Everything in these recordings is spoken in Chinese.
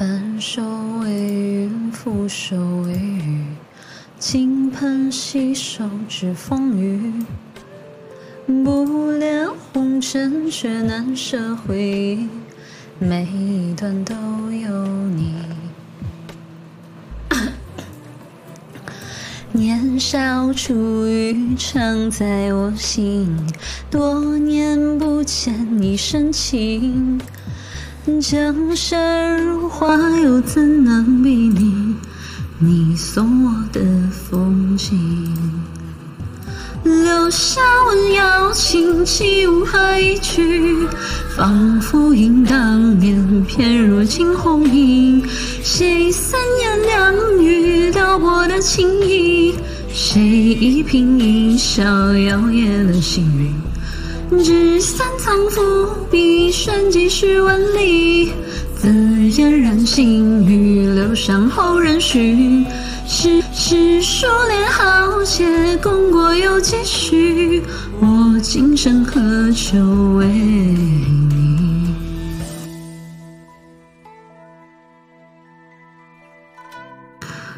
翻手为云，覆手为雨，金盆洗手止风雨。不恋红尘，却难舍回忆，每一段都有你。年少初遇，常在我心，多年不见你深情。江山如画，又怎能比拟你送我的风景？留下闻瑶琴，起舞何以去？仿佛忆当年，翩若惊鸿影。谁三言两语撩拨的情意？谁一颦一笑摇曳了星云？纸伞藏伏笔，瞬即是万里。自嫣然心语，留香后人寻。世世书恋豪杰，功过有几许？我今生何求为你？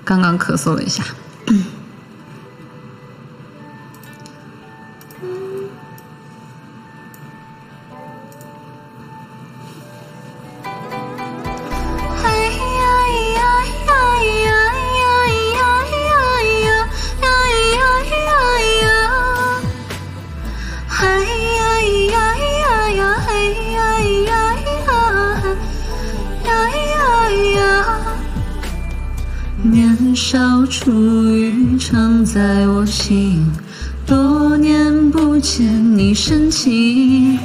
刚刚咳嗽了一下。年少初遇，常在我心。多年不见你深情，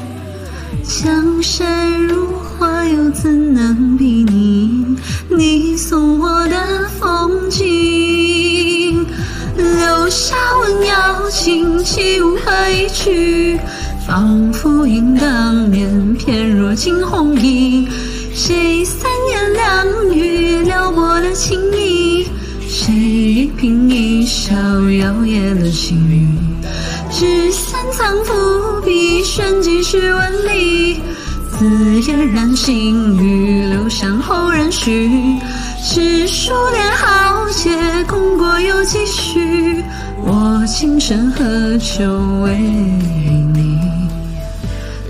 江山如画，又怎能比拟你送我的风景？留下温瑶琴，起舞何以去？仿佛忆当年，翩若惊鸿影。谁三言两语撩拨了情意？摇曳了星云？纸伞藏伏笔，瞬即是万里。自嫣然心语，留香后人寻。世书恋豪杰，功过有几许？我今生何求为你？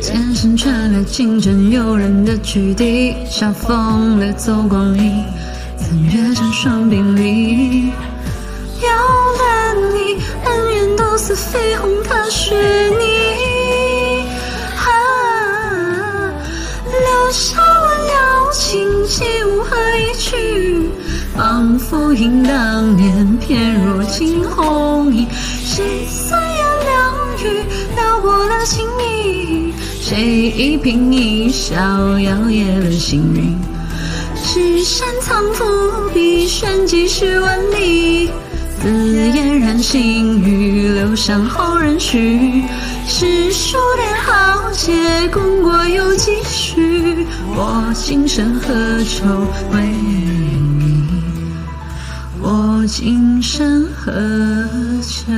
剑声传来，清晨诱人的曲笛，煞风掠走光阴，曾跃成双鬓里。似飞鸿踏雪泥。啊，留下温瑶琴，起舞何以去？仿佛忆当年，翩若惊鸿影。谁三言两语撩拨了情意？谁一颦一笑摇曳了星云？纸伞藏伏笔，瞬即是万里。紫烟燃心语，留香后人去。史书列豪杰，功过有几许？我今生何求为你？我今生何求？